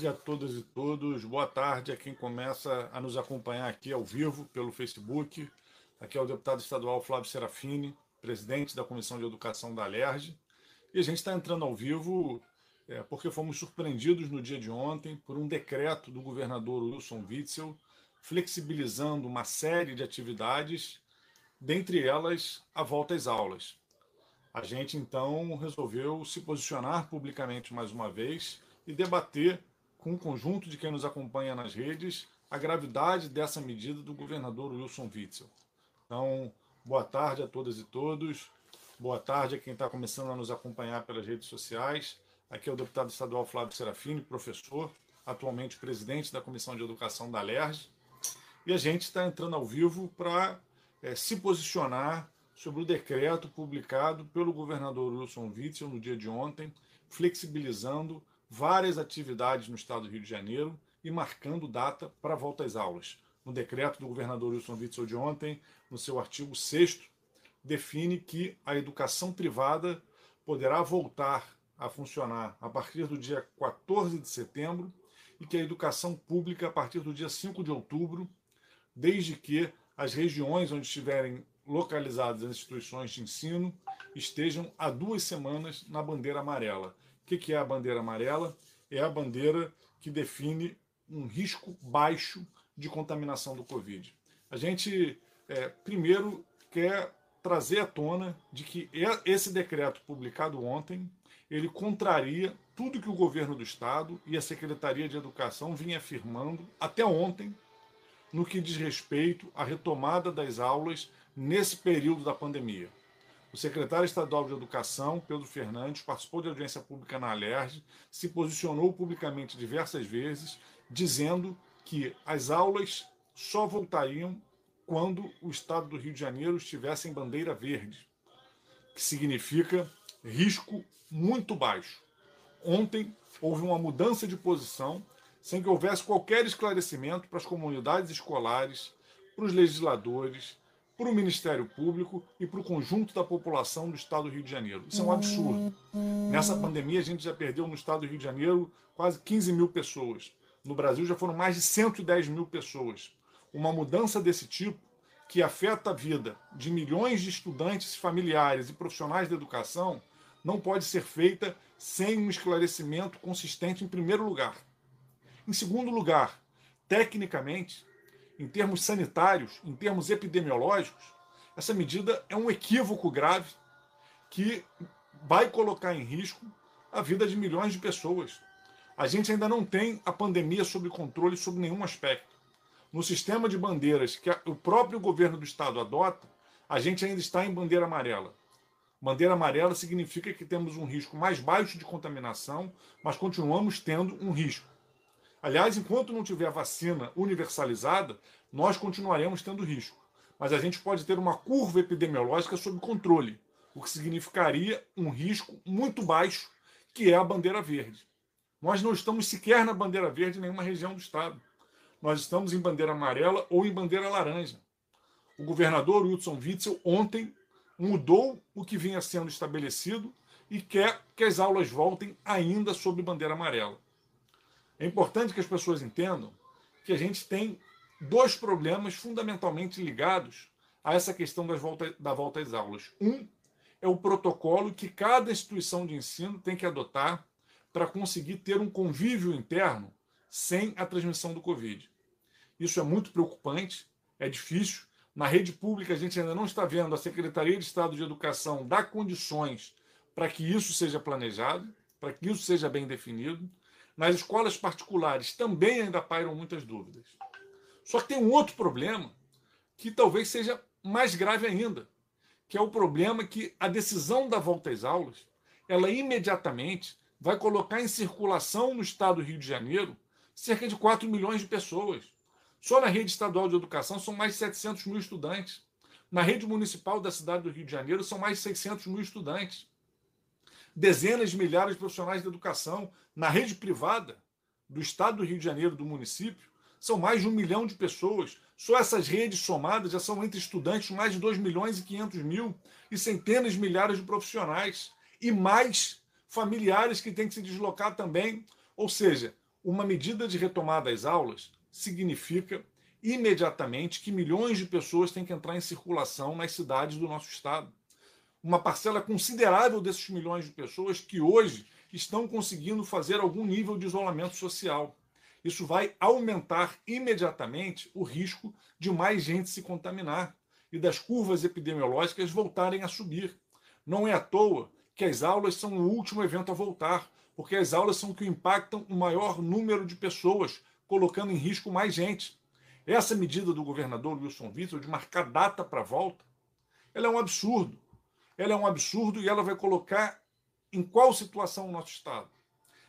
tarde a todas e todos. Boa tarde a quem começa a nos acompanhar aqui ao vivo pelo Facebook. Aqui é o deputado estadual Flávio Serafini, presidente da Comissão de Educação da Alerj. E a gente está entrando ao vivo é, porque fomos surpreendidos no dia de ontem por um decreto do governador Wilson Witzel flexibilizando uma série de atividades, dentre elas a volta às aulas. A gente então resolveu se posicionar publicamente mais uma vez e debater com o conjunto de quem nos acompanha nas redes a gravidade dessa medida do governador Wilson Witzel. Então, boa tarde a todas e todos. Boa tarde a quem está começando a nos acompanhar pelas redes sociais. Aqui é o deputado estadual Flávio Serafini, professor, atualmente presidente da Comissão de Educação da LERJ. E a gente está entrando ao vivo para é, se posicionar sobre o decreto publicado pelo governador Wilson Witzel no dia de ontem, flexibilizando várias atividades no estado do Rio de Janeiro e marcando data para volta às aulas. No decreto do governador Wilson Witzel de ontem, no seu artigo 6 define que a educação privada poderá voltar a funcionar a partir do dia 14 de setembro e que a educação pública a partir do dia 5 de outubro, desde que as regiões onde estiverem localizadas as instituições de ensino estejam há duas semanas na bandeira amarela. O que é a bandeira amarela? É a bandeira que define um risco baixo de contaminação do Covid. A gente, é, primeiro, quer trazer à tona de que esse decreto publicado ontem ele contraria tudo que o governo do estado e a Secretaria de Educação vinha afirmando até ontem no que diz respeito à retomada das aulas nesse período da pandemia. O secretário estadual de Educação, Pedro Fernandes, participou de audiência pública na Alerj, se posicionou publicamente diversas vezes, dizendo que as aulas só voltariam quando o estado do Rio de Janeiro estivesse em bandeira verde, que significa risco muito baixo. Ontem houve uma mudança de posição sem que houvesse qualquer esclarecimento para as comunidades escolares, para os legisladores, para o Ministério Público e para o conjunto da população do Estado do Rio de Janeiro. Isso é um absurdo. Nessa pandemia, a gente já perdeu no Estado do Rio de Janeiro quase 15 mil pessoas. No Brasil, já foram mais de 110 mil pessoas. Uma mudança desse tipo, que afeta a vida de milhões de estudantes, familiares e profissionais da educação, não pode ser feita sem um esclarecimento consistente, em primeiro lugar. Em segundo lugar, tecnicamente, em termos sanitários, em termos epidemiológicos, essa medida é um equívoco grave que vai colocar em risco a vida de milhões de pessoas. A gente ainda não tem a pandemia sob controle sob nenhum aspecto. No sistema de bandeiras que o próprio governo do estado adota, a gente ainda está em bandeira amarela. Bandeira amarela significa que temos um risco mais baixo de contaminação, mas continuamos tendo um risco. Aliás, enquanto não tiver vacina universalizada, nós continuaremos tendo risco. Mas a gente pode ter uma curva epidemiológica sob controle, o que significaria um risco muito baixo, que é a bandeira verde. Nós não estamos sequer na bandeira verde em nenhuma região do estado. Nós estamos em bandeira amarela ou em bandeira laranja. O governador Wilson Witzel ontem mudou o que vinha sendo estabelecido e quer que as aulas voltem ainda sob bandeira amarela. É importante que as pessoas entendam que a gente tem dois problemas fundamentalmente ligados a essa questão das volta, da volta às aulas. Um é o protocolo que cada instituição de ensino tem que adotar para conseguir ter um convívio interno sem a transmissão do Covid. Isso é muito preocupante, é difícil. Na rede pública, a gente ainda não está vendo a Secretaria de Estado de Educação dar condições para que isso seja planejado, para que isso seja bem definido. Nas escolas particulares também ainda pairam muitas dúvidas. Só que tem um outro problema que talvez seja mais grave ainda, que é o problema que a decisão da volta às aulas, ela imediatamente vai colocar em circulação no estado do Rio de Janeiro cerca de 4 milhões de pessoas. Só na rede estadual de educação são mais de 700 mil estudantes. Na rede municipal da cidade do Rio de Janeiro são mais de 600 mil estudantes dezenas de milhares de profissionais de educação na rede privada do estado do Rio de Janeiro, do município, são mais de um milhão de pessoas. Só essas redes somadas já são entre estudantes mais de 2 milhões e 500 mil e centenas de milhares de profissionais e mais familiares que têm que se deslocar também. Ou seja, uma medida de retomada das aulas significa imediatamente que milhões de pessoas têm que entrar em circulação nas cidades do nosso estado. Uma parcela considerável desses milhões de pessoas que hoje estão conseguindo fazer algum nível de isolamento social. Isso vai aumentar imediatamente o risco de mais gente se contaminar e das curvas epidemiológicas voltarem a subir. Não é à toa que as aulas são o último evento a voltar, porque as aulas são que impactam o maior número de pessoas, colocando em risco mais gente. Essa medida do governador Wilson Witzel de marcar data para a volta, ela é um absurdo. Ela é um absurdo e ela vai colocar em qual situação o nosso Estado?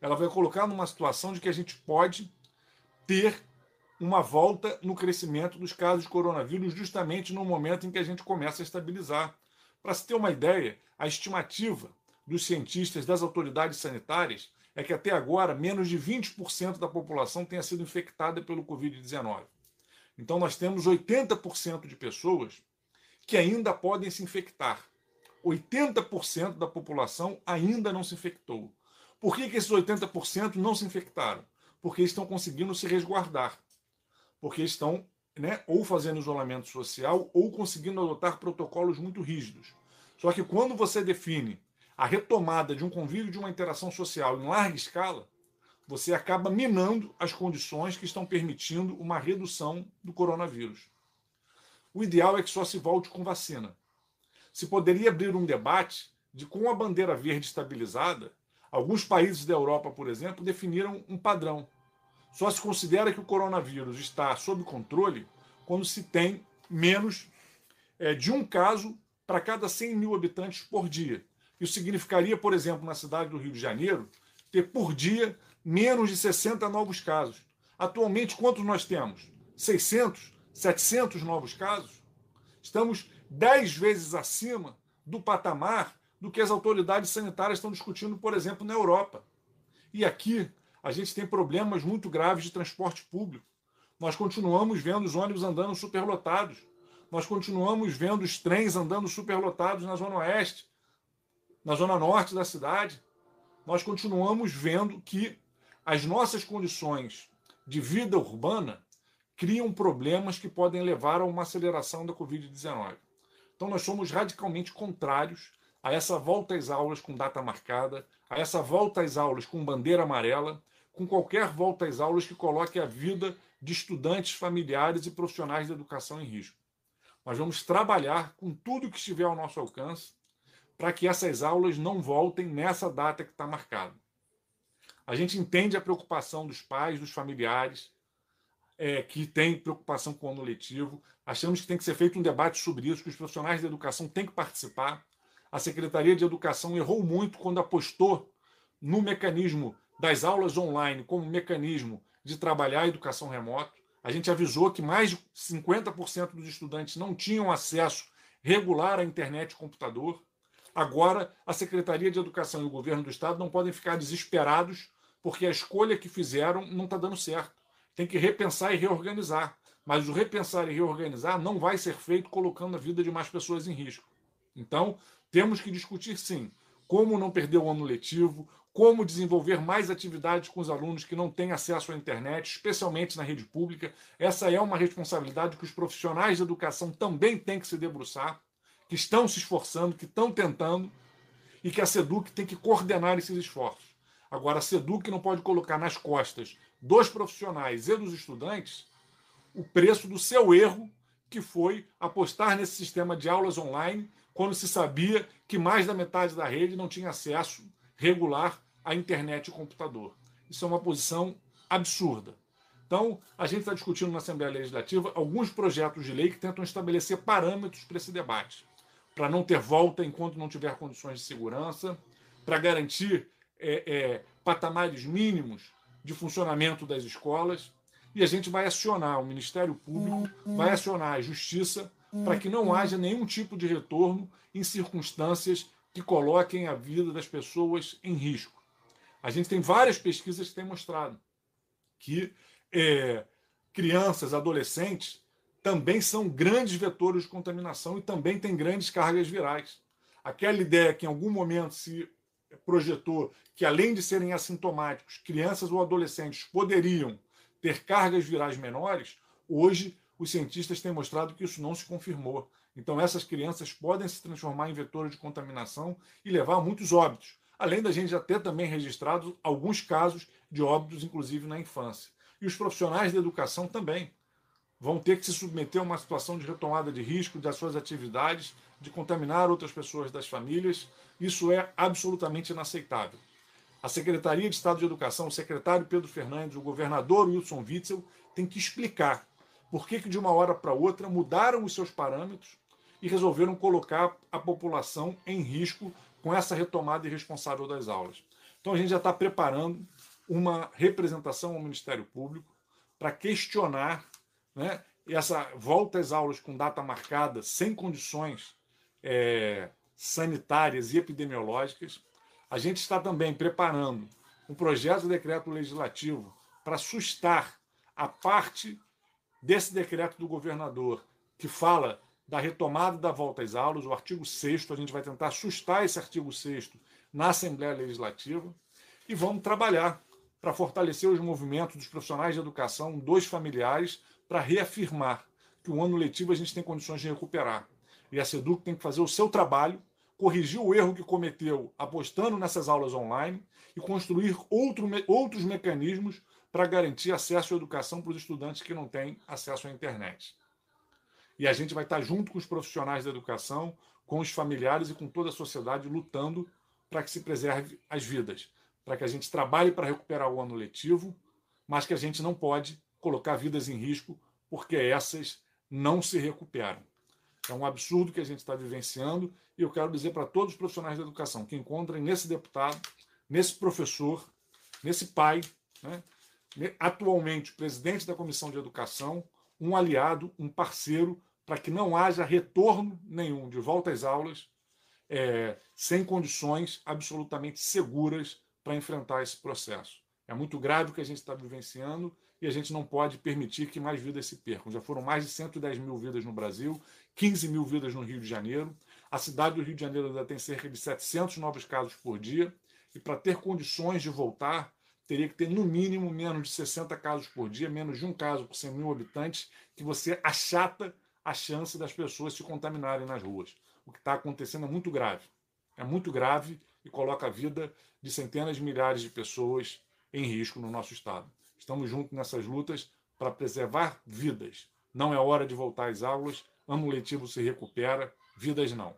Ela vai colocar numa situação de que a gente pode ter uma volta no crescimento dos casos de coronavírus justamente no momento em que a gente começa a estabilizar. Para se ter uma ideia, a estimativa dos cientistas, das autoridades sanitárias, é que até agora menos de 20% da população tenha sido infectada pelo Covid-19. Então nós temos 80% de pessoas que ainda podem se infectar. 80% da população ainda não se infectou. Por que, que esses 80% não se infectaram? Porque estão conseguindo se resguardar. Porque estão né, ou fazendo isolamento social ou conseguindo adotar protocolos muito rígidos. Só que quando você define a retomada de um convívio, de uma interação social em larga escala, você acaba minando as condições que estão permitindo uma redução do coronavírus. O ideal é que só se volte com vacina. Se poderia abrir um debate de com a bandeira verde estabilizada, alguns países da Europa, por exemplo, definiram um padrão. Só se considera que o coronavírus está sob controle quando se tem menos é, de um caso para cada 100 mil habitantes por dia. Isso significaria, por exemplo, na cidade do Rio de Janeiro, ter por dia menos de 60 novos casos. Atualmente, quantos nós temos? 600, 700 novos casos? Estamos 10 vezes acima do patamar do que as autoridades sanitárias estão discutindo, por exemplo, na Europa. E aqui a gente tem problemas muito graves de transporte público. Nós continuamos vendo os ônibus andando superlotados. Nós continuamos vendo os trens andando superlotados na Zona Oeste, na Zona Norte da cidade. Nós continuamos vendo que as nossas condições de vida urbana criam problemas que podem levar a uma aceleração da Covid-19. Então, nós somos radicalmente contrários a essa volta às aulas com data marcada, a essa volta às aulas com bandeira amarela, com qualquer volta às aulas que coloque a vida de estudantes, familiares e profissionais da educação em risco. Nós vamos trabalhar com tudo que estiver ao nosso alcance para que essas aulas não voltem nessa data que está marcada. A gente entende a preocupação dos pais, dos familiares, é, que têm preocupação com o ano letivo. Achamos que tem que ser feito um debate sobre isso, que os profissionais da educação têm que participar. A Secretaria de Educação errou muito quando apostou no mecanismo das aulas online como mecanismo de trabalhar a educação remota. A gente avisou que mais de 50% dos estudantes não tinham acesso regular à internet e computador. Agora, a Secretaria de Educação e o governo do Estado não podem ficar desesperados porque a escolha que fizeram não está dando certo. Tem que repensar e reorganizar. Mas o repensar e reorganizar não vai ser feito colocando a vida de mais pessoas em risco. Então, temos que discutir sim como não perder o ano letivo, como desenvolver mais atividades com os alunos que não têm acesso à internet, especialmente na rede pública. Essa é uma responsabilidade que os profissionais de educação também têm que se debruçar, que estão se esforçando, que estão tentando, e que a SEDUC tem que coordenar esses esforços. Agora, a SEDUC não pode colocar nas costas dos profissionais e dos estudantes o preço do seu erro, que foi apostar nesse sistema de aulas online, quando se sabia que mais da metade da rede não tinha acesso regular à internet e computador. Isso é uma posição absurda. Então, a gente está discutindo na Assembleia Legislativa alguns projetos de lei que tentam estabelecer parâmetros para esse debate, para não ter volta enquanto não tiver condições de segurança, para garantir é, é, patamares mínimos de funcionamento das escolas. E a gente vai acionar o Ministério Público, vai acionar a Justiça, para que não haja nenhum tipo de retorno em circunstâncias que coloquem a vida das pessoas em risco. A gente tem várias pesquisas que têm mostrado que é, crianças, adolescentes, também são grandes vetores de contaminação e também têm grandes cargas virais. Aquela ideia que em algum momento se projetou que, além de serem assintomáticos, crianças ou adolescentes poderiam ter cargas virais menores, hoje os cientistas têm mostrado que isso não se confirmou. Então, essas crianças podem se transformar em vetores de contaminação e levar a muitos óbitos. Além da gente já ter também registrado alguns casos de óbitos, inclusive na infância. E os profissionais da educação também vão ter que se submeter a uma situação de retomada de risco das suas atividades, de contaminar outras pessoas das famílias. Isso é absolutamente inaceitável. A Secretaria de Estado de Educação, o secretário Pedro Fernandes, o governador Wilson Witzel, tem que explicar por que, que de uma hora para outra mudaram os seus parâmetros e resolveram colocar a população em risco com essa retomada irresponsável das aulas. Então a gente já está preparando uma representação ao Ministério Público para questionar né, essa volta às aulas com data marcada, sem condições é, sanitárias e epidemiológicas. A gente está também preparando um projeto de decreto legislativo para sustar a parte desse decreto do governador que fala da retomada da volta às aulas, o artigo 6 a gente vai tentar sustar esse artigo 6 na Assembleia Legislativa e vamos trabalhar para fortalecer os movimentos dos profissionais de educação, dos familiares, para reafirmar que o ano letivo a gente tem condições de recuperar. E a SEDUC tem que fazer o seu trabalho, corrigir o erro que cometeu apostando nessas aulas online e construir outro, outros mecanismos para garantir acesso à educação para os estudantes que não têm acesso à internet. E a gente vai estar junto com os profissionais da educação, com os familiares e com toda a sociedade lutando para que se preserve as vidas, para que a gente trabalhe para recuperar o ano letivo, mas que a gente não pode colocar vidas em risco, porque essas não se recuperam. É um absurdo que a gente está vivenciando e eu quero dizer para todos os profissionais da educação que encontrem nesse deputado, nesse professor, nesse pai, né, atualmente presidente da Comissão de Educação, um aliado, um parceiro, para que não haja retorno nenhum de volta às aulas, é, sem condições absolutamente seguras para enfrentar esse processo. É muito grave o que a gente está vivenciando e a gente não pode permitir que mais vidas se percam. Já foram mais de 110 mil vidas no Brasil, 15 mil vidas no Rio de Janeiro. A cidade do Rio de Janeiro ainda tem cerca de 700 novos casos por dia. E para ter condições de voltar, teria que ter no mínimo menos de 60 casos por dia, menos de um caso por 100 mil habitantes, que você achata a chance das pessoas se contaminarem nas ruas. O que está acontecendo é muito grave. É muito grave e coloca a vida de centenas de milhares de pessoas em risco no nosso Estado. Estamos juntos nessas lutas para preservar vidas. Não é hora de voltar às aulas, ano letivo se recupera, vidas não.